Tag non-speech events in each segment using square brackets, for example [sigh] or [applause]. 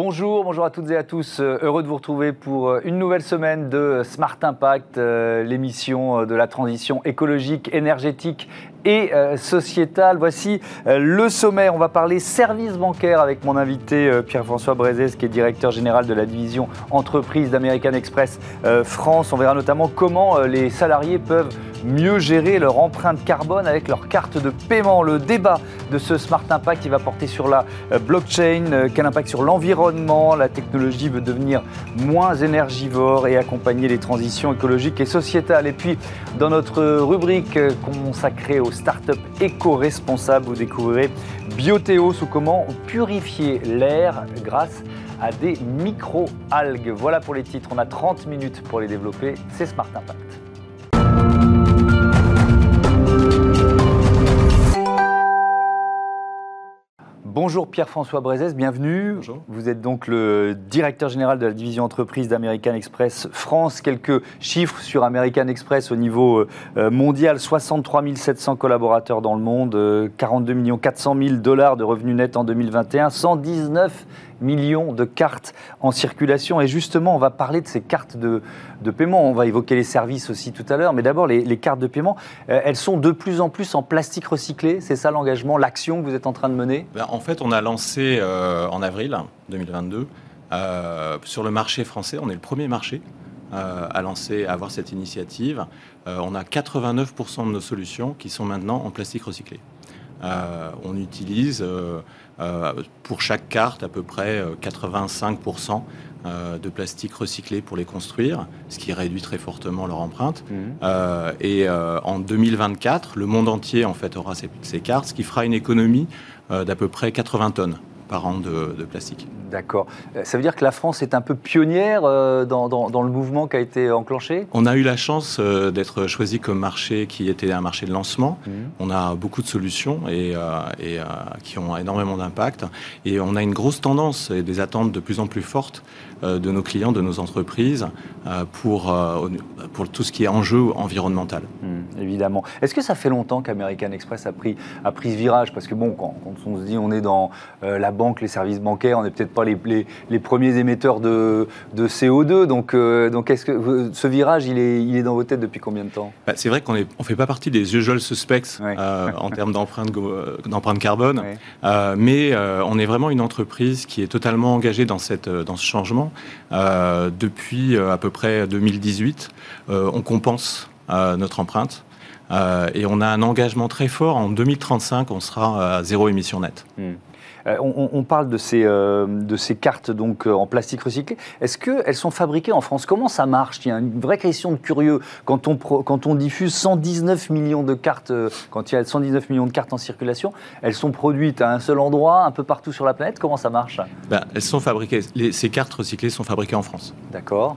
Bonjour, bonjour à toutes et à tous. Euh, heureux de vous retrouver pour euh, une nouvelle semaine de Smart Impact, euh, l'émission de la transition écologique, énergétique et sociétale. Voici le sommaire. On va parler services bancaires avec mon invité Pierre-François Brézès, qui est directeur général de la division entreprise d'American Express France. On verra notamment comment les salariés peuvent mieux gérer leur empreinte carbone avec leur carte de paiement. Le débat de ce Smart Impact qui va porter sur la blockchain, quel impact sur l'environnement la technologie veut devenir moins énergivore et accompagner les transitions écologiques et sociétales. Et puis, dans notre rubrique consacrée aux startups éco-responsables, vous découvrirez Biothéos ou comment purifier l'air grâce à des micro-algues. Voilà pour les titres. On a 30 minutes pour les développer. C'est Smart Impact. Bonjour Pierre-François Brézès, bienvenue. Bonjour. Vous êtes donc le directeur général de la division entreprise d'American Express France. Quelques chiffres sur American Express au niveau euh, mondial 63 700 collaborateurs dans le monde, 42 400 000 dollars de revenus nets en 2021, 119 millions de cartes en circulation. Et justement, on va parler de ces cartes de, paiement. On va évoquer les services aussi tout à l'heure. Mais d'abord, les, cartes de paiement, euh, elles sont de plus en plus en plastique recyclé. C'est ça l'engagement, l'action que vous êtes en train de mener? Ben, En fait, on a lancé euh, en avril 2022 euh, sur le marché français. On est le premier marché à lancer, à avoir cette initiative. on a 89% de nos solutions qui sont maintenant en plastique recyclé. On utilise euh, pour chaque carte, à peu près 85% euh, euh, de plastique recyclé pour les construire, ce qui réduit très fortement leur empreinte. Mmh. et en 2024, le monde entier en fait aura ces, ces cartes, ce qui fera une économie d'à peu près 80 tonnes par an de, plastique. D'accord. Euh, ça veut dire que la France est un peu pionnière euh, dans, le mouvement qui a été enclenché? On a eu la chance euh, d'être choisi comme marché qui était un marché de lancement. Mmh. On a beaucoup de solutions et, et qui ont énormément d'impact. Et on a une grosse tendance et des attentes de plus en plus fortes de nos clients, de nos entreprises, pour, pour tout ce qui est enjeu environnemental. Hmm, évidemment. Est-ce que ça fait longtemps qu'American Express a pris, a pris ce virage? Parce que bon, quand, on se dit on est dans la banque, les services bancaires, on n'est peut-être pas les, les, premiers émetteurs de, de CO2. Donc, donc est-ce que ce virage, il est, il est dans vos têtes depuis combien de temps? Bah, C'est vrai qu'on ne on fait pas partie des usual suspects en [laughs] termes d'empreinte carbone, mais on est vraiment une entreprise qui est totalement engagée dans, cette, dans ce changement euh, depuis euh, à peu près 2018, euh, on compense notre empreinte. et on a un engagement très fort. En 2035, on sera à zéro émission nette. Hmm. Euh, on, parle de ces, euh, de ces cartes donc, euh, en plastique recyclé. Est-ce qu'elles sont fabriquées en France? Comment ça marche? Il y a une vraie question de curieux. Quand on, quand on diffuse 119 millions de cartes, quand il y a 119 millions de cartes en circulation, elles sont produites à un seul endroit, un peu partout sur la planète? Comment ça marche? Ben, Elles sont fabriquées. ces cartes recyclées sont fabriquées en France. D'accord.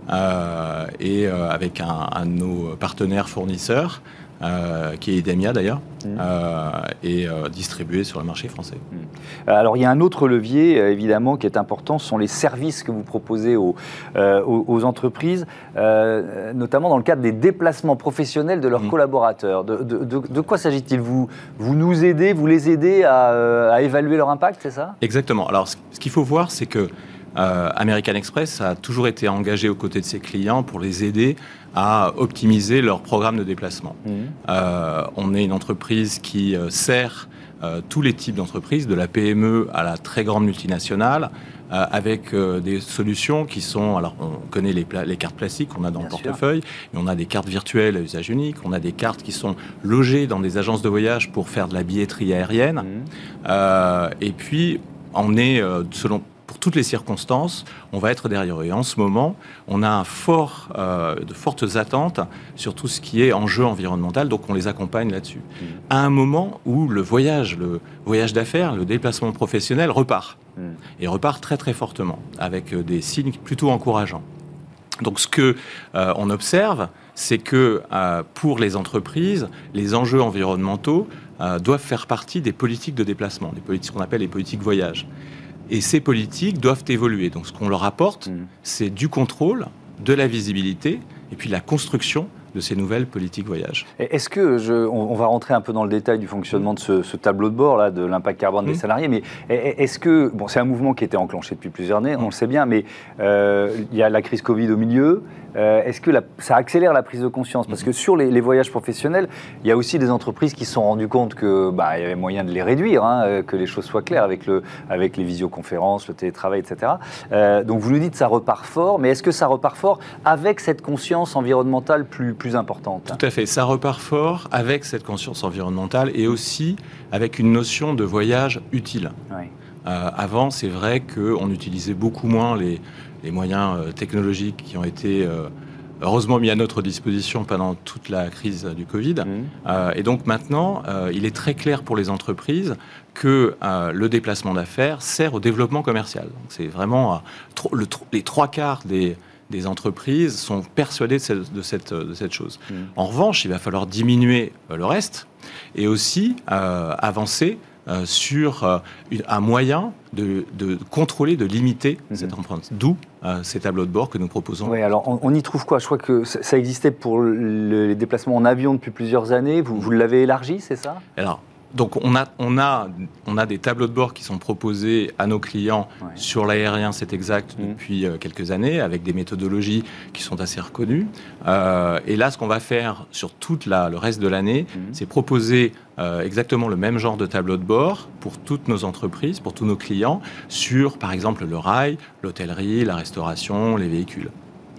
et avec un, un, de nos partenaires fournisseurs. Euh, qui est Idemia d'ailleurs, mmh. euh, et euh, distribué sur le marché français. Mmh. Alors il y a un autre levier évidemment qui est important, ce sont les services que vous proposez aux, aux, entreprises, notamment dans le cadre des déplacements professionnels de leurs mmh. collaborateurs. De, de, quoi s'agit-il? Vous, vous nous aidez, vous les aidez à, à évaluer leur impact, c'est ça? Exactement. Alors ce qu'il faut voir, c'est que American Express a toujours été engagé aux côtés de ses clients pour les aider à optimiser leur programme de déplacement. Mmh. Euh, on est une entreprise qui euh, sert euh, tous les types d'entreprises, de la PME à la très grande multinationale, avec des solutions qui sont, alors on connaît les, les cartes plastiques qu'on a dans le portefeuille, mais on a des cartes virtuelles à usage unique, on a des cartes qui sont logées dans des agences de voyage pour faire de la billetterie aérienne, mmh. et puis on est, selon pour toutes les circonstances, on va être derrière eux. Et en ce moment, on a un fort, euh, de fortes attentes sur tout ce qui est enjeu environnemental, donc on les accompagne là-dessus. Mm. À un moment où le voyage, le voyage d'affaires, le déplacement professionnel repart. Mm. Et repart très très fortement, avec euh, des signes plutôt encourageants. Donc ce que euh, on observe, c'est que pour les entreprises, les enjeux environnementaux doivent faire partie des politiques de déplacement, des politiques qu'on appelle les politiques voyage. Et ces politiques doivent évoluer. Donc ce qu'on leur apporte, mm. c'est du contrôle, de la visibilité, et puis la construction de ces nouvelles politiques voyage. Est-ce que, je, on, va rentrer un peu dans le détail du fonctionnement de ce, tableau de bord là, de l'impact carbone des mmh. salariés, mais est-ce que, bon, c'est un mouvement qui était enclenché depuis plusieurs années, on le sait bien, mais euh, il y a la crise Covid au milieu. Euh, est-ce que ça accélère la prise de conscience? Parce que sur les, voyages professionnels, il y a aussi des entreprises qui se sont rendues compte qu'il bah, y avait moyen de les réduire, hein, euh, que les choses soient claires avec, le, avec les visioconférences, le télétravail, etc. donc vous nous dites que ça repart fort, mais est-ce que ça repart fort avec cette conscience environnementale plus, plus importante Tout à fait, ça repart fort avec cette conscience environnementale et aussi avec une notion de voyage utile. Euh, avant, c'est vrai qu'on utilisait beaucoup moins les, moyens euh, technologiques qui ont été euh, heureusement mis à notre disposition pendant toute la crise du Covid. Mmh. et donc maintenant, il est très clair pour les entreprises que le déplacement d'affaires sert au développement commercial. C'est vraiment les trois quarts des, entreprises sont persuadées de cette, de cette, chose. Mmh. En revanche, il va falloir diminuer le reste et aussi avancer euh, sur euh, un moyen de, contrôler, de limiter mhm. cette empreinte. D'où euh, ces tableaux de bord que nous proposons. Oui, alors on, y trouve quoi? Je crois que ça existait pour les déplacements en avion depuis plusieurs années. Vous, vous l'avez élargi, c'est ça? Alors, donc on a, on, a, on a des tableaux de bord qui sont proposés à nos clients sur l'aérien, c'est exact, mhm. depuis quelques années, avec des méthodologies qui sont assez reconnues. et là, ce qu'on va faire sur tout le reste de l'année, mhm. c'est proposer euh, exactement le même genre de tableau de bord pour toutes nos entreprises, pour tous nos clients, sur par exemple le rail, l'hôtellerie, la restauration, les véhicules.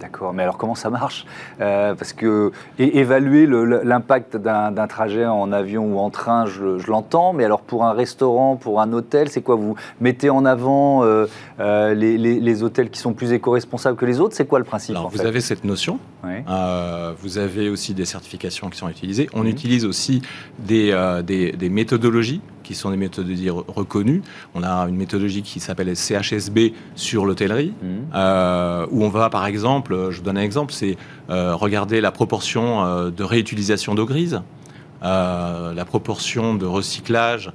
D'accord, mais alors comment ça marche euh, Parce que évaluer l'impact d'un trajet en avion ou en train, je, l'entends, mais alors pour un restaurant, pour un hôtel, c'est quoi Vous mettez en avant euh, euh, les, hôtels qui sont plus éco-responsables que les autres C'est quoi le principe Vous avez cette notion. vous avez aussi des certifications qui sont utilisées. On mhm. utilise aussi des, des méthodologies qui sont des méthodologies reconnues. On a une méthodologie qui s'appelle CHSB sur l'hôtellerie, mmh. euh, où on va, par exemple, je vous donne un exemple, c'est euh, regarder la proportion euh, de réutilisation d'eau grise, la proportion de recyclage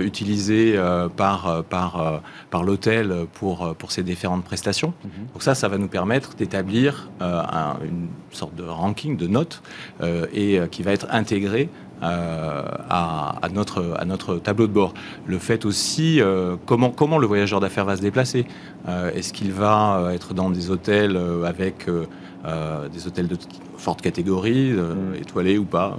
utilisé par, par, par l'hôtel pour, pour ces différentes prestations. Mmh. Donc ça, ça va nous permettre d'établir une sorte de ranking, de notes, et qui va être intégré euh, à, notre, à notre tableau de bord. Le fait aussi, euh, comment, comment le voyageur d'affaires va se déplacer. Euh, est-ce qu'il va être dans des hôtels avec des hôtels de forte catégorie, mm. étoilés ou pas?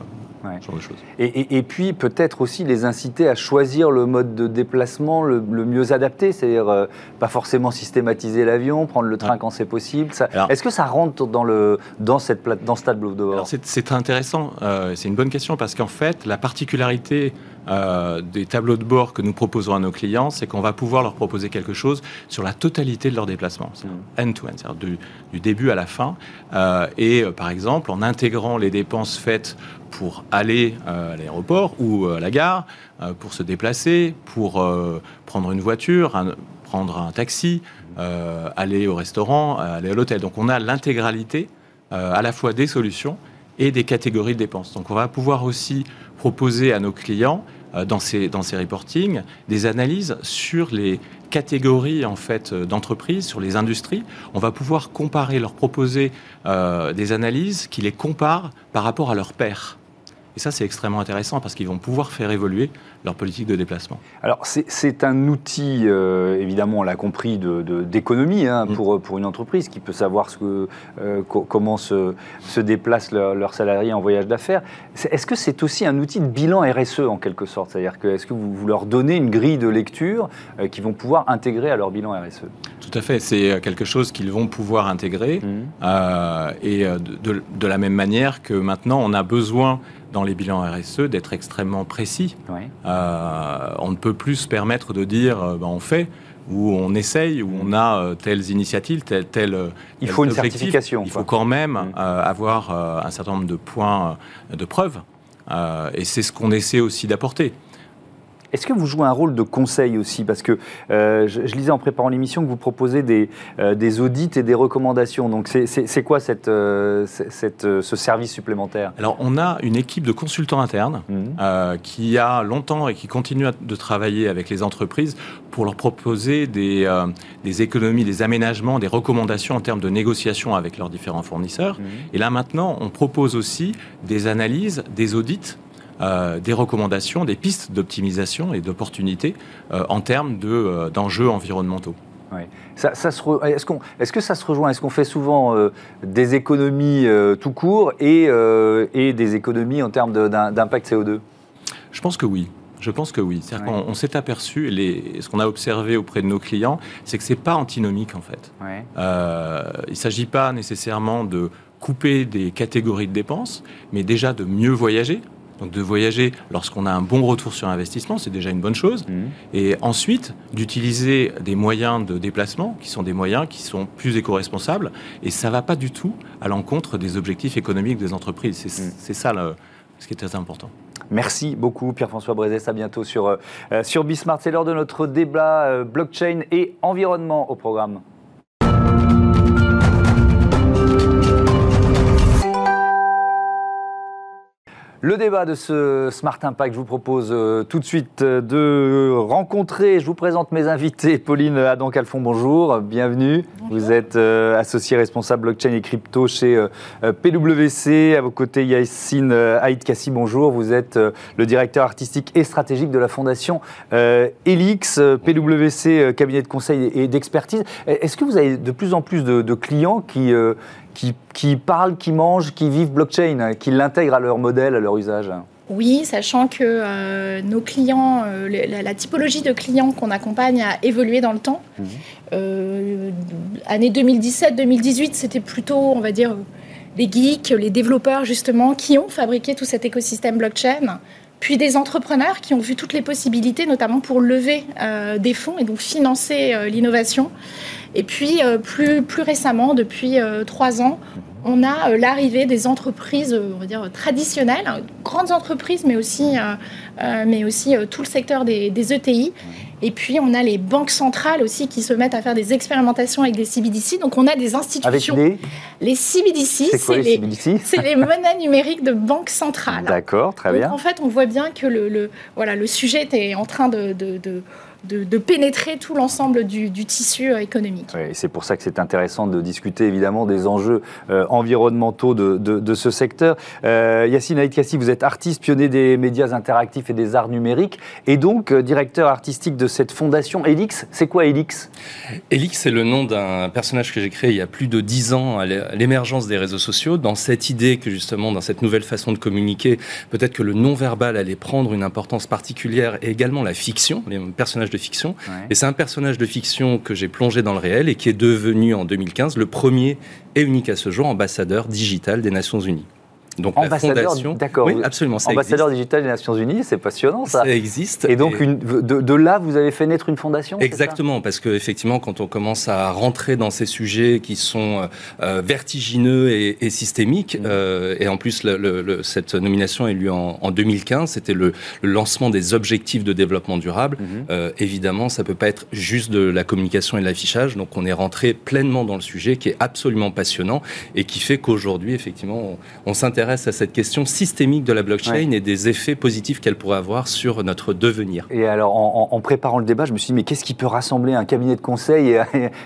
Et, puis peut-être aussi les inciter à choisir le mode de déplacement le, mieux adapté, c'est-à-dire euh, pas forcément systématiser l'avion, prendre le train quand c'est possible. Est-ce que ça rentre dans, le, dans, cette, dans ce tableau de bord? C'est très intéressant, euh, c'est une bonne question parce qu'en fait la particularité euh, des tableaux de bord que nous proposons à nos clients, c'est qu'on va pouvoir leur proposer quelque chose sur la totalité de leur déplacement, mm. end-to-end, c'est-à-dire du, du, début à la fin. et par exemple, en intégrant les dépenses faites pour aller euh, à l'aéroport ou euh, à la gare, euh, pour se déplacer, pour prendre une voiture, prendre un taxi, aller au restaurant, aller à l'hôtel. Donc on a l'intégralité à la fois des solutions et des catégories de dépenses. Donc on va pouvoir aussi proposer à nos clients dans ces, dans ces reportings des analyses sur les catégories en fait d'entreprises, sur les industries. On va pouvoir comparer, leur proposer des analyses qui les comparent par rapport à leurs pairs. Et ça, c'est extrêmement intéressant parce qu'ils vont pouvoir faire évoluer leur politique de déplacement. Alors, c'est un outil, euh, évidemment, on l'a compris, d'économie de, hein, mm. pour, pour une entreprise qui peut savoir ce que, euh, comment se, se déplacent leurs salariés en voyage d'affaires. Est-ce que c'est aussi un outil de bilan RSE en quelque sorte? C'est-à-dire que est-ce que vous, vous, leur donnez une grille de lecture euh, qu'ils vont pouvoir intégrer à leur bilan RSE Tout à fait. C'est quelque chose qu'ils vont pouvoir intégrer. Mm. et de, de la même manière que maintenant, on a besoin dans les bilans RSE d'être extrêmement précis. Euh, on ne peut plus se permettre de dire euh, ben, on fait ou on essaye, ou on a euh, telles initiatives, telles... telle Il faut une certification. Il faut quand même mm. avoir un certain nombre de points de preuve. et c'est ce qu'on essaie aussi d'apporter. Est-ce que vous jouez un rôle de conseil aussi Parce que euh, je, lisais en préparant l'émission que vous proposez des, euh, des, audits et des recommandations. Donc c'est quoi cette, euh, cette, ce service supplémentaire Alors on a une équipe de consultants internes mmh. qui a longtemps et qui continue de travailler avec les entreprises pour leur proposer des, des, économies, des aménagements, des recommandations en termes de négociation avec leurs différents fournisseurs. Mmh. Et là maintenant, on propose aussi des analyses, des audits euh, des recommandations, des pistes d'optimisation et d'opportunités euh, en termes euh, d'enjeux environnementaux. Est-ce que ça se rejoint? Est-ce qu'on fait souvent des économies tout court et, des économies en termes d'impact CO2 Je pense que oui. Je pense que oui. On, s'est aperçu, les, ce qu'on a observé auprès de nos clients, c'est que ce n'est pas antinomique en fait. il ne s'agit pas nécessairement de couper des catégories de dépenses, mais déjà de mieux voyager, donc de voyager lorsqu'on a un bon retour sur investissement, c'est déjà une bonne chose. Mmh. Et ensuite, d'utiliser des moyens de déplacement qui sont des moyens qui sont plus éco-responsables. Et ça ne va pas du tout à l'encontre des objectifs économiques des entreprises. C'est mmh. ça ce qui est très important. Merci beaucoup Pierre-François Brézès, à bientôt sur, euh, sur Bismart. C'est l'heure de notre débat euh, blockchain et environnement au programme. Le débat de ce Smart Impact, je vous propose euh, tout de suite euh, de rencontrer, je vous présente mes invités. Pauline Adam-Calfon, bonjour, bienvenue. Vous êtes euh, associé responsable blockchain et crypto chez PwC. À vos côtés, Yacine Haït Kassi, bonjour. Vous êtes le directeur artistique et stratégique de la fondation Elix, PwC, cabinet de conseil et d'expertise. Est-ce que vous avez de plus en plus de, de clients qui qui, parlent, qui mangent, qui vivent blockchain, qui l'intègrent à leur modèle, à leur usage oui, sachant que euh, nos clients, euh, la, typologie de clients qu'on accompagne a évolué dans le temps. Mhm. Euh, année 2017-2018, c'était plutôt, on va dire, les geeks, les développeurs justement, qui ont fabriqué tout cet écosystème blockchain puis des entrepreneurs qui ont vu toutes les possibilités, notamment pour lever des fonds et donc financer l'innovation. Et puis, euh, plus, récemment, depuis euh, trois ans, on a euh, l'arrivée des entreprises, traditionnelles, hein, grandes entreprises, mais aussi, tout le secteur des, ETI. Et puis, on a les banques centrales aussi qui se mettent à faire des expérimentations avec des CBDC. Donc, on a des institutions. Avec les... les CBDC, [laughs] c'est les, les monnaies numériques de banques centrales. D'accord, très bien. En fait, on voit bien que le, le voilà, le sujet est en train de, de, de de, pénétrer tout l'ensemble du, tissu euh, économique. c'est pour ça que c'est intéressant de discuter évidemment des enjeux euh, environnementaux de, ce secteur. Euh, Yacine Aït vous êtes artiste, pionnier des médias interactifs et des arts numériques, et donc euh, directeur artistique de cette fondation Elix. C'est quoi Elix Elix, c'est le nom d'un personnage que j'ai créé il y a plus de dix ans à l'émergence des réseaux sociaux, dans cette idée que justement, dans cette nouvelle façon de communiquer, peut-être que le non-verbal allait prendre une importance particulière, et également la fiction, les personnages de fiction. Et c'est un personnage de fiction que j'ai plongé dans le réel et qui est devenu en 2015 le premier et unique à ce jour ambassadeur digital des Nations Unies. Donc ambassadeur, d'accord. Oui, absolument. ambassadeur digital des Nations Unies, c'est passionnant ça. Ça existe. Et donc Une, de, là, vous avez fait naître une fondation. Exactement, parce que effectivement, quand on commence à rentrer dans ces sujets qui sont euh, vertigineux et, systémiques, mmh. euh, et en plus le, cette nomination est lieu en, 2015, c'était le, lancement des objectifs de développement durable. Mmh. Euh, évidemment, ça peut pas être juste de la communication et de l'affichage, donc on est rentré pleinement dans le sujet, qui est absolument passionnant et qui fait qu'aujourd'hui, effectivement, on, on s'intéresse à cette question systémique de la blockchain et des effets positifs qu'elle pourrait avoir sur notre devenir. Et alors, en, préparant le débat, je me suis dit, mais qu'est-ce qui peut rassembler un cabinet de conseil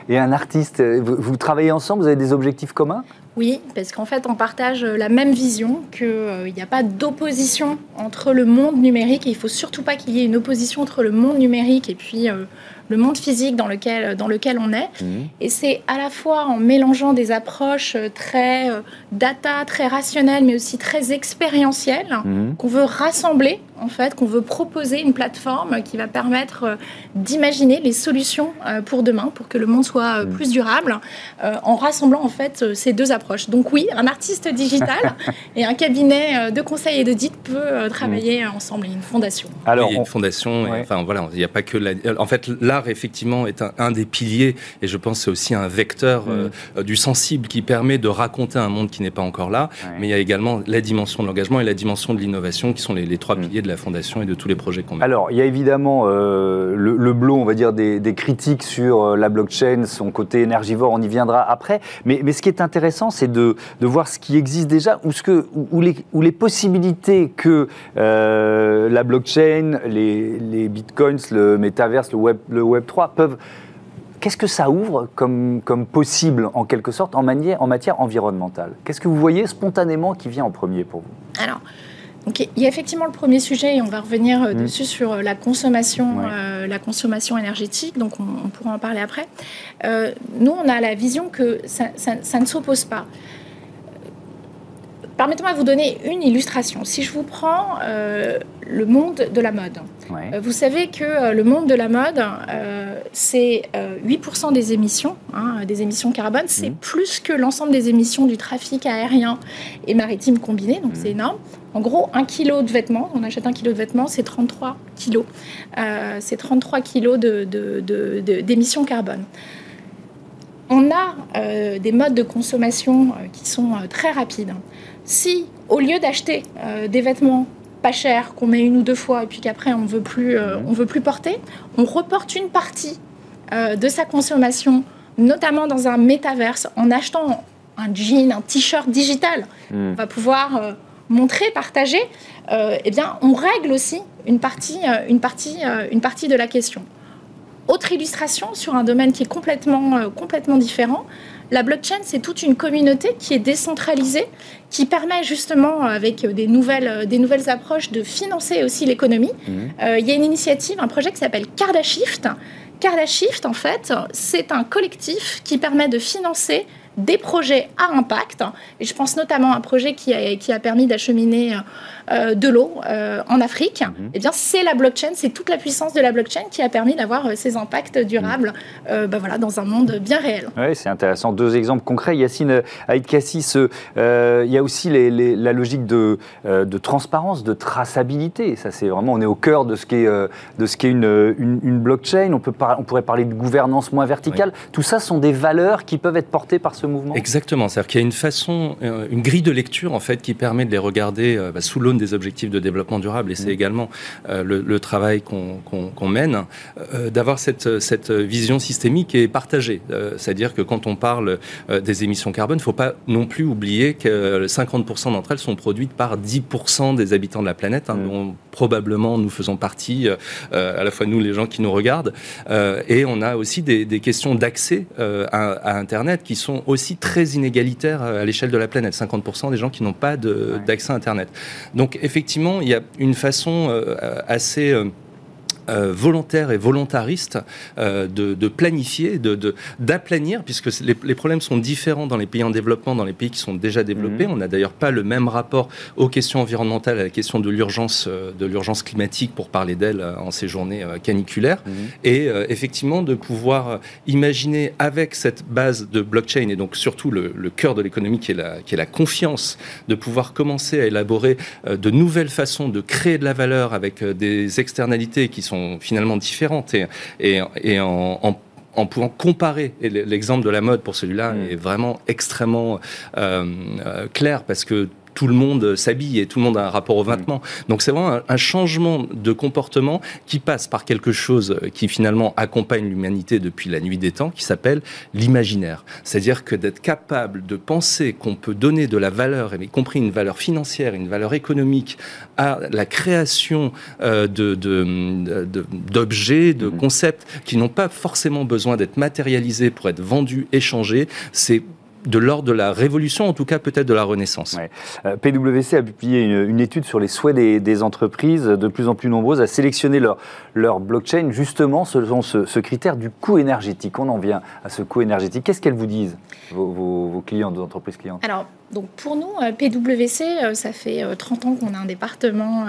et, un artiste? Vous, travaillez ensemble Vous avez des objectifs communs? Oui, parce qu'en fait, on partage la même vision qu'il euh, n'y a pas d'opposition entre le monde numérique et il ne faut surtout pas qu'il y ait une opposition entre le monde numérique et puis euh, le monde physique dans lequel, dans lequel on est. Mhm. Et c'est à la fois en mélangeant des approches euh, très euh, data, très rationnelles, mais aussi très expérientielles, mhm. qu'on veut rassembler, en fait, qu'on veut proposer une plateforme qui va permettre euh, d'imaginer les solutions pour demain, pour que le monde soit mhm. plus durable, en rassemblant, en fait, ces deux approches. Donc oui, un artiste digital [laughs] et un cabinet de conseil et d'audit peut travailler ensemble, une fondation. Alors, il y a une fondation, enfin voilà, il n'y a pas que la... En fait, là, effectivement, est un, des piliers, et je pense c'est aussi un vecteur mm. euh, du sensible qui permet de raconter un monde qui n'est pas encore là. Mais il y a également la dimension de l'engagement et la dimension de l'innovation qui sont les, trois mm. piliers de la fondation et de tous les projets qu'on met. Alors, il y a évidemment le, le, blot, on va dire, des, critiques sur la blockchain, son côté énergivore, on y viendra après. Mais, mais ce qui est intéressant, c'est de, de, voir ce qui existe déjà, ou, ce que, ou, les, ou les possibilités que la blockchain, les, les bitcoins, le métaverse, le web, le web 3 peuvent Qu'est-ce que ça ouvre comme, comme possible, en quelque sorte, en, manière, en matière environnementale? Qu'est-ce que vous voyez spontanément qui vient en premier pour vous? Alors, il y a effectivement le premier sujet, et on va revenir euh, mmh. dessus sur euh, la consommation, euh, la consommation énergétique, donc on, pourra en parler après. nous, on a la vision que ça, ça ne s'oppose pas. Permettez-moi de vous donner une illustration. Si je vous prends euh, le monde de la mode, vous savez que le monde de la mode, c'est 8% des émissions, hein, des émissions carbone, c'est mhm. plus que l'ensemble des émissions du trafic aérien et maritime combiné, donc c'est mhm. énorme. En gros, un kilo de vêtements, on achète un kilo de vêtements, c'est 33 kilos. c'est 33 kilos d'émissions de, carbone on a des modes de consommation qui sont très rapides. Si, au lieu d'acheter euh, des vêtements pas chers qu'on met une ou deux fois et puis qu'après on veut plus, euh, mhm. on veut plus porter, on reporte une partie euh, de sa consommation, notamment dans un métaverse, en achetant un jean, un t-shirt digital. Mhm. On va pouvoir montrer, partager. eh bien, on règle aussi une partie, une partie, une partie de la question. Autre illustration sur un domaine qui est complètement, complètement différent. La blockchain, c'est toute une communauté qui est décentralisée, qui permet justement, avec des nouvelles, des nouvelles approches, de financer aussi l'économie. Euh, il y a une initiative, un projet qui s'appelle Cardashift. Cardashift, en fait, c'est un collectif qui permet de financer des projets à impact. Et je pense notamment à un projet qui a, qui a permis d'acheminer euh, de l'eau euh, en Afrique. Mhm. Eh bien, c'est la blockchain, c'est toute la puissance de la blockchain qui a permis d'avoir euh, ces impacts durables mhm. bah voilà, dans un monde bien réel. Oui, c'est intéressant. Deux exemples concrets. Yacine Aïd Kassis, il y a aussi la logique de, de, transparence, de traçabilité. Ça, c'est vraiment, on est au cœur de ce qu'est de ce qu'est une, une, blockchain. On, peut on pourrait parler de gouvernance moins verticale. Tout ça sont des valeurs qui peuvent être portées par ce mouvement Exactement. C'est-à-dire qu'il y a une façon, euh, une grille de lecture en fait qui permet de les regarder euh, bah, sous l'aune des objectifs de développement durable. Et c'est mmh. également euh, le, travail qu'on mène, d'avoir cette, cette vision systémique et partagée. C'est-à-dire que quand on parle des émissions carbone, il ne faut pas non plus oublier que 50% d'entre elles sont produites par 10% des habitants de la planète, hein, mmh. dont probablement nous faisons partie, à la fois nous les gens qui nous regardent. et on a aussi des, questions d'accès à, à Internet qui sont aussi très inégalitaire euh, à l'échelle de la planète. 50% des gens qui n'ont pas d'accès à Internet. Donc effectivement, il y a une façon euh, assez euh, euh, volontaire et volontariste euh, de, de, planifier, de d'aplanir, puisque les, les, problèmes sont différents dans les pays en développement, dans les pays qui sont déjà développés. Mhm. On n'a d'ailleurs pas le même rapport aux questions environnementales, à la question de l'urgence, euh, de l'urgence climatique, pour parler d'elle en ces journées caniculaires. Mhm. Et effectivement, de pouvoir imaginer avec cette base de blockchain et donc surtout le, le cœur de l'économie qui est la qui est la confiance, de pouvoir commencer à élaborer de nouvelles façons de créer de la valeur avec des externalités qui sont finalement différentes et, et, en, pouvant comparer. Et l'exemple de la mode pour celui-là mm. est vraiment extrêmement euh, euh, clair parce que tout le monde s'habille et tout le monde a un rapport au vêtement. Donc c'est vraiment un, changement de comportement qui passe par quelque chose qui finalement accompagne l'humanité depuis la nuit des temps, qui s'appelle l'imaginaire. C'est-à-dire que d'être capable de penser qu'on peut donner de la valeur, y compris une valeur financière, une valeur économique, à la création euh, d'objets, de, de, de mm. concepts qui n'ont pas forcément besoin d'être matérialisés pour être vendus, échangés, c'est de l'ordre de la révolution, en tout cas peut-être de la renaissance. Euh, PwC a publié une, étude sur les souhaits des, entreprises, de plus en plus nombreuses, à sélectionner leur, leur blockchain justement selon ce, critère du coût énergétique. On en vient à ce coût énergétique. Qu'est-ce qu'elles vous disent, vos, vos, vos clients, vos entreprises clientes? Alors, donc pour nous, euh, PwC, euh, ça fait 30 ans qu'on a un département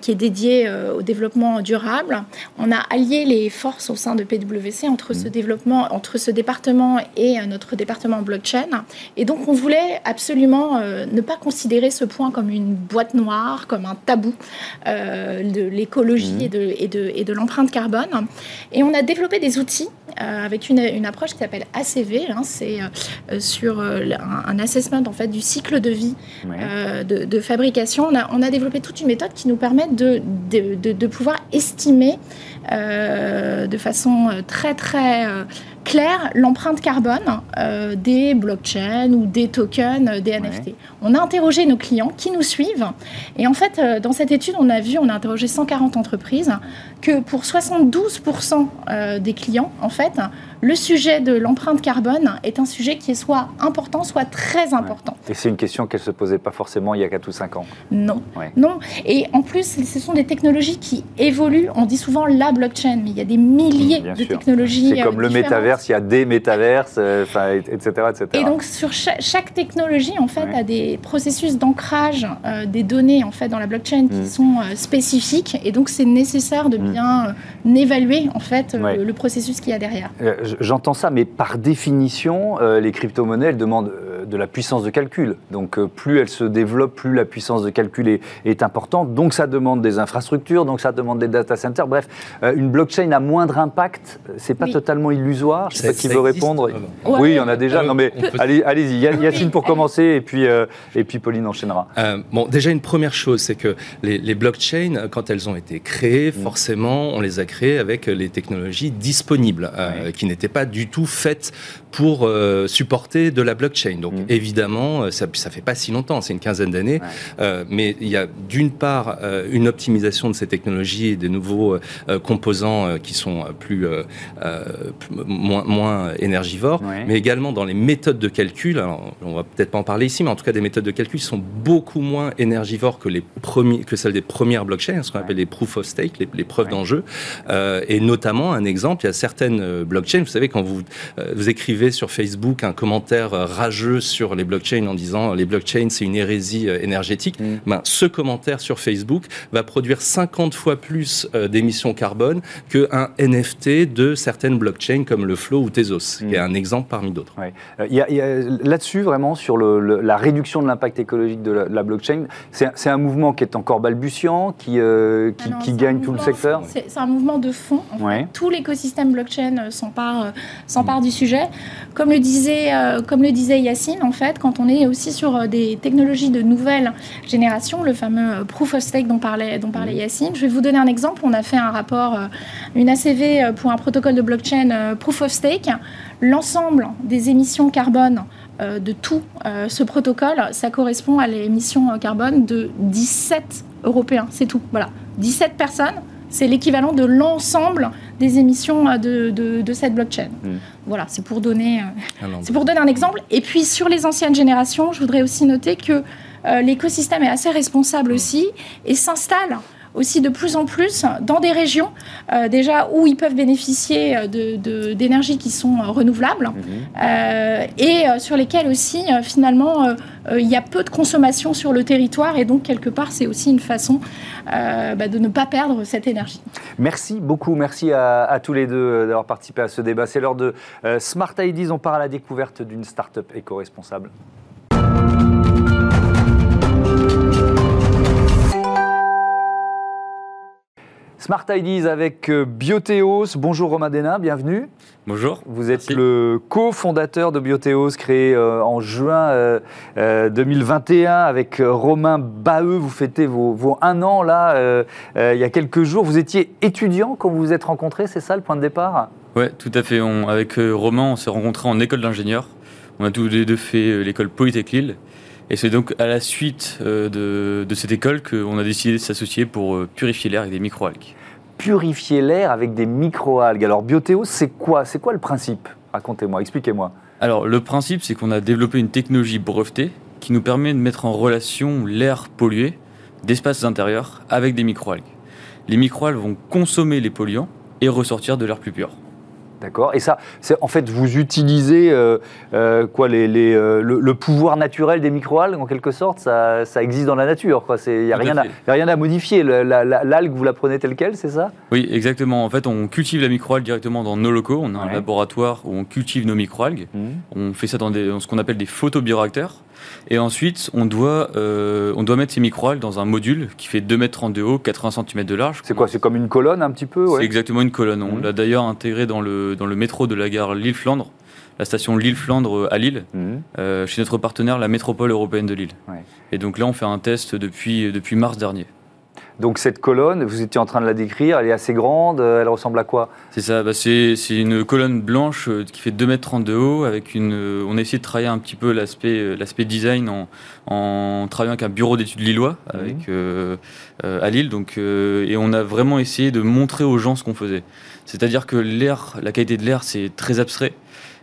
qui est dédié au développement durable. On a allié les forces au sein de PwC entre ce mmh. développement, entre ce département et notre département blockchain et donc, on voulait absolument euh, ne pas considérer ce point comme une boîte noire, comme un tabou euh, de l'écologie mmh. et de, et de, et de l'empreinte carbone. Et on a développé des outils euh, avec une, une, approche qui s'appelle ACV. Hein, c'est sur un, assessment compte en fait du cycle de vie de, fabrication. On a, on a, développé toute une méthode qui nous permet de, de, de pouvoir estimer de façon très très clair l'empreinte carbone euh, des blockchains ou des tokens euh, des NFT. On a interrogé nos clients qui nous suivent et en fait euh, dans cette étude on a vu, on a interrogé 140 entreprises que pour 72% des clients en fait le sujet de l'empreinte carbone est un sujet qui est soit important, soit très important. Et c'est une question qu'elle ne se posait pas forcément il y a 4 ou 5 ans Non. Non. Et en plus, ce sont des technologies qui évoluent. On dit souvent la blockchain, mais il y a des milliers de technologies. C'est comme le métaverse, il y a des métaverses, euh, etc., etc. Et donc, sur chaque, technologie, en fait, a des processus d'ancrage euh, des données en fait, dans la blockchain qui mm. sont euh, spécifiques. Et donc, c'est nécessaire de mm. bien évaluer en fait, le processus qu'il y a derrière j'entends ça, mais par définition, euh, les crypto-monnaies, demandent de la puissance de calcul. Donc euh, plus elles se développent, plus la puissance de calcul est, est, importante. Donc ça demande des infrastructures, donc ça demande des data centers. Bref, une blockchain a moindre impact, c'est pas totalement illusoire. Je sais pas qui veut répondre. oui, il y en a déjà. non mais allez, allez-y, Yacine pour commencer, et puis, et puis Pauline enchaînera. bon, déjà une première chose, c'est que les, les, blockchains, quand elles ont été créées, mm. forcément, on les a créées avec les technologies disponibles, qui n'étaient pas du tout faite pour euh, supporter de la blockchain. Donc mm. évidemment, euh, ça ne fait pas si longtemps, c'est une quinzaine d'années, euh, mais il y a d'une part une optimisation de ces technologies et des nouveaux composants qui sont plus, moins, moins, énergivores, mais également dans les méthodes de calcul. Alors, on va peut-être pas en parler ici, mais en tout cas des méthodes de calcul sont beaucoup moins énergivores que les premiers, que celles des premières blockchains, ce qu'on appelle les proof of stake, les, preuves d'enjeu, et notamment un exemple, il y a certaines blockchains, vous savez quand vous vous écrivez sur Facebook un commentaire euh, sur les blockchains en disant les blockchains c'est une hérésie euh, énergétique, mm. ben, ce commentaire sur Facebook va produire 50 fois plus euh, d'émissions carbone qu'un NFT de certaines blockchains comme le Flow ou Tezos, qui est mm. un exemple parmi d'autres. Là-dessus, vraiment, sur la réduction de l'impact écologique de la, blockchain, c'est un mouvement qui est encore balbutiant, qui, qui, gagne tout le secteur C'est un mouvement de fond. Tout l'écosystème blockchain s'empare mm. du sujet. Comme le disait, euh, comme le disait En fait, quand on est aussi sur euh, des technologies de nouvelle génération, le fameux euh, proof of stake dont parlait, dont parlait Yacine, je vais vous donner un exemple. On a fait un rapport, une ACV pour un protocole de blockchain proof of stake. L'ensemble des émissions carbone de tout ce protocole, ça correspond à l'émission carbone de 17 Européens. C'est tout. Voilà. 17 personnes c'est l'équivalent de l'ensemble des émissions euh, de, cette blockchain. Hmm. Voilà, c'est pour, donner, euh, c'est pour donner un exemple. Et puis sur les anciennes générations, je voudrais aussi noter que euh, l'écosystème est assez responsable aussi et s'installe aussi de plus en plus dans des régions euh, déjà où ils peuvent bénéficier euh, d'énergies qui sont euh, renouvelables mhm. et sur lesquelles aussi finalement il y a peu de consommation sur le territoire et donc quelque part c'est aussi une façon bah, de ne pas perdre cette énergie. Merci beaucoup, merci à, tous les deux d'avoir participé à ce débat. C'est l'heure de Smart Ideas, on part à la découverte d'une start-up éco-responsable. Smart Ideas avec euh, Bioteos. Bonjour Romain Dena, bienvenue. Bonjour. Vous êtes le cofondateur de Bioteos, créé euh, en juin 2021 euh, avec Romain Baheux. Vous fêtez vos, un an là, il y a quelques jours. Vous étiez étudiant quand vous vous êtes rencontrés, c'est ça le point de départ? Oui, tout à fait. avec Romain, on s'est rencontrés en école d'ingénieur. On a tous les deux fait l'école Polytech Lille. Et c'est donc à la suite euh, de, cette école qu'on a décidé de s'associer pour purifier l'air avec des microalgues. Purifier l'air avec des microalgues. Alors Biothéo, c'est quoi C'est quoi le principe? Racontez-moi, expliquez-moi. Alors le principe, c'est qu'on a développé une technologie brevetée qui nous permet de mettre en relation l'air pollué d'espaces intérieurs avec des microalgues. Les microalgues vont consommer les polluants et ressortir de l'air plus pur. D'accord Et ça, c'est en fait, vous utilisez euh, euh, quoi, les, euh, le, pouvoir naturel des microalgues, en quelque sorte, ça, ça existe dans la nature. Il n'y a, rien à, rien à modifier. L'algue, vous la prenez telle qu'elle, c'est ça? Oui, exactement. En fait, on cultive la microalgue directement dans nos locaux. On a un laboratoire où on cultive nos microalgues. Mmh. On fait ça dans, ce qu'on appelle des photobioréacteurs. Et ensuite, on doit, euh, on doit mettre ces microalgues dans un module qui fait 2 mètres de haut, 80 cm de large. C'est quoi C'est comme une colonne un petit peu C'est exactement une colonne. On mhm. l'a d'ailleurs intégré dans le, dans le métro de la gare Lille-Flandre la station Lille-Flandre à Lille, mhm. chez notre partenaire, la métropole européenne de Lille. Et donc là, on fait un test depuis, depuis mars dernier. Donc cette colonne, vous étiez en train de la décrire, elle est assez grande, euh, elle ressemble à quoi? C'est ça, bah, c'est une colonne blanche euh, qui fait 2,30 m de haut. Avec une, euh, on a essayé de travailler un petit peu l'aspect design en, en, travaillant avec un bureau d'études lillois mhm. avec, à Lille. Donc, et on a vraiment essayé de montrer aux gens ce qu'on faisait. C'est-à-dire que l'air, la qualité de l'air, c'est très abstrait.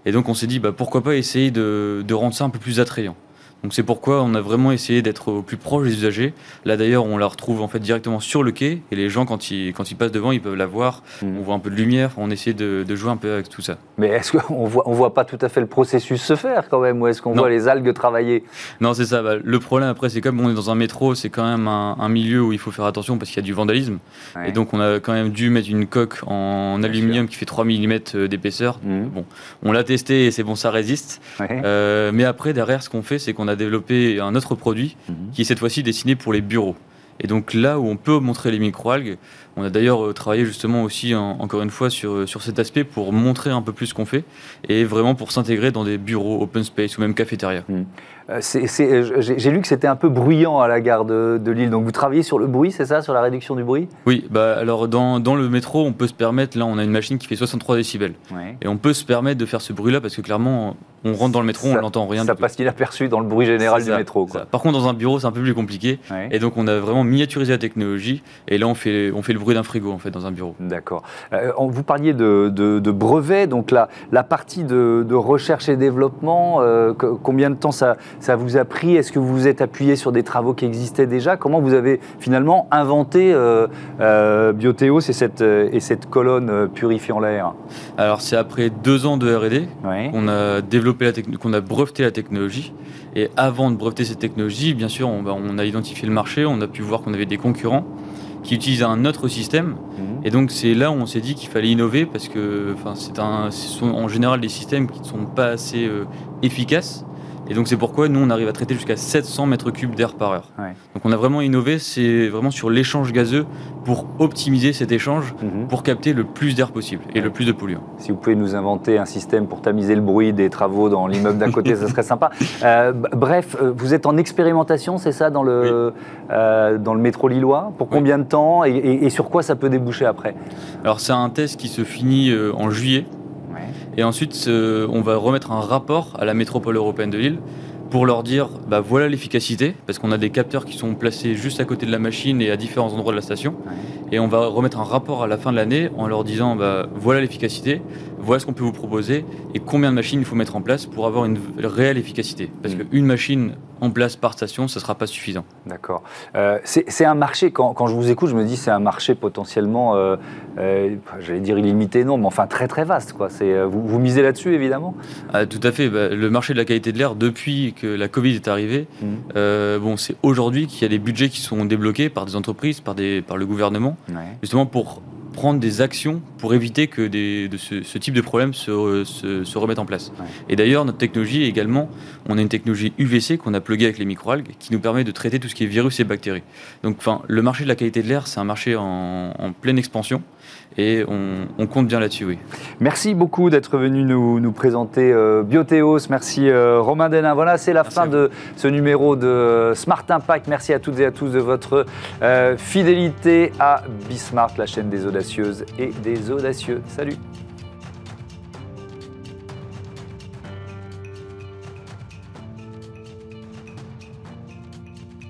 Et donc on s'est dit, bah, pourquoi pas essayer de, de rendre ça un peu plus attrayant. Donc c'est pourquoi on a vraiment essayé d'être au plus proche des usagers. Là d'ailleurs, on la retrouve en fait directement sur le quai et les gens quand ils, quand ils passent devant, ils peuvent la voir. Hmm. On voit un peu de lumière. On essaie de, de jouer un peu avec tout ça. Mais est-ce qu'on voit, on voit pas tout à fait le processus se faire quand même, ou est-ce qu'on voit les algues travailler? Non, c'est ça. Bah, le problème après, c'est comme on est dans un métro, c'est quand même un, milieu où il faut faire attention parce qu'il y a du vandalisme. Et donc on a quand même dû mettre une coque en aluminium qui fait 3 mm euh, d'épaisseur. Hmm. Bon, on l'a testé et c'est bon, ça résiste. Euh, mais après derrière, ce qu'on fait, c'est qu'on a développé un autre produit mhm. qui est cette fois-ci destiné pour les bureaux. Et donc là où on peut montrer les microalgues, on a d'ailleurs euh, travaillé justement aussi encore une fois sur, euh, sur cet aspect pour montrer un peu plus ce qu'on fait et vraiment pour s'intégrer dans des bureaux open space ou même cafétéria. Mhm. Euh, j'ai lu que c'était un peu bruyant à la gare de, Lille. Donc vous travaillez sur le bruit, c'est ça, sur la réduction du bruit? Oui, bah alors dans, dans, le métro, on peut se permettre, là on a une machine qui fait 63 décibels. Et on peut se permettre de faire ce bruit-là parce que clairement, on rentre dans le métro, on n'entend rien. Ça passe inaperçu dans le bruit général du métro. Par contre, dans un bureau, c'est un peu plus compliqué. Et donc on a vraiment miniaturisé la technologie. Et là, on fait, on fait le bruit d'un frigo en fait dans un bureau. D'accord. Euh, vous parliez de, de, brevets, donc la, la partie de, recherche et développement, euh, combien de temps ça ça vous a pris? Est-ce que vous vous êtes appuyé sur des travaux qui existaient déjà? Comment vous avez finalement inventé euh, euh et cette, euh, et cette colonne euh, purifiant l'air? Alors c'est après deux ans de R&D qu'on a développé la qu'on a breveté la technologie. Et avant de breveter cette technologie, bien sûr, on, bah, on a identifié le marché, on a pu voir qu'on avait des concurrents qui utilisaient un autre système. Mhm. Et donc c'est là où on s'est dit qu'il fallait innover parce que c'est un, ce sont en général des systèmes qui ne sont pas assez efficaces. Et donc c'est pourquoi nous on arrive à traiter jusqu'à 700 mètres cubes d'air par heure. Donc on a vraiment innové, c'est vraiment sur l'échange gazeux pour optimiser cet échange, mhm. pour capter le plus d'air possible et le plus de polluants. Si vous pouvez nous inventer un système pour tamiser le bruit des travaux dans l'immeuble d'à côté, ça serait sympa. [laughs] Euh, bref, euh, vous êtes en expérimentation, c'est ça, dans le, euh, dans le métro lillois? Pour combien de temps? Et, et, sur quoi ça peut déboucher après? Alors c'est un test qui se finit en juillet. Et ensuite, on va remettre un rapport à la métropole européenne de Lille pour leur dire bah, voilà l'efficacité, parce qu'on a des capteurs qui sont placés juste à côté de la machine et à différents endroits de la station. Et on va remettre un rapport à la fin de l'année en leur disant bah, voilà l'efficacité, voilà ce qu'on peut vous proposer et combien de machines il faut mettre en place pour avoir une réelle efficacité. Parce mm. qu'une machine en place par station, ce ne sera pas suffisant. D'accord. Euh, c'est un marché, quand, quand, je vous écoute, je me dis c'est un marché potentiellement, euh, euh, j'allais dire illimité, non, mais enfin très très vaste. Quoi. Vous, vous misez là-dessus, évidemment? Ah, Tout à fait. Bah, le marché de la qualité de l'air, depuis que la Covid est arrivée, mm. bon, c'est aujourd'hui qu'il y a des budgets qui sont débloqués par des entreprises, par, des, par le gouvernement, justement pour prendre des actions pour éviter que des, de ce, type de problème se, se, remettent en place. Et d'ailleurs, notre technologie également, on a une technologie UVC qu'on a pluguée avec les microalgues qui nous permet de traiter tout ce qui est virus et bactéries. Donc, enfin, le marché de la qualité de l'air, c'est un marché en, pleine expansion et on, compte bien là-dessus, oui. Merci beaucoup d'être venu nous, nous présenter euh, Bioteos. Merci euh, Romain Denin. Voilà, c'est la fin de ce numéro de Smart Impact. Merci à toutes et à tous de votre euh, fidélité à Bismart, la chaîne des audacieuses et des audacieux. Salut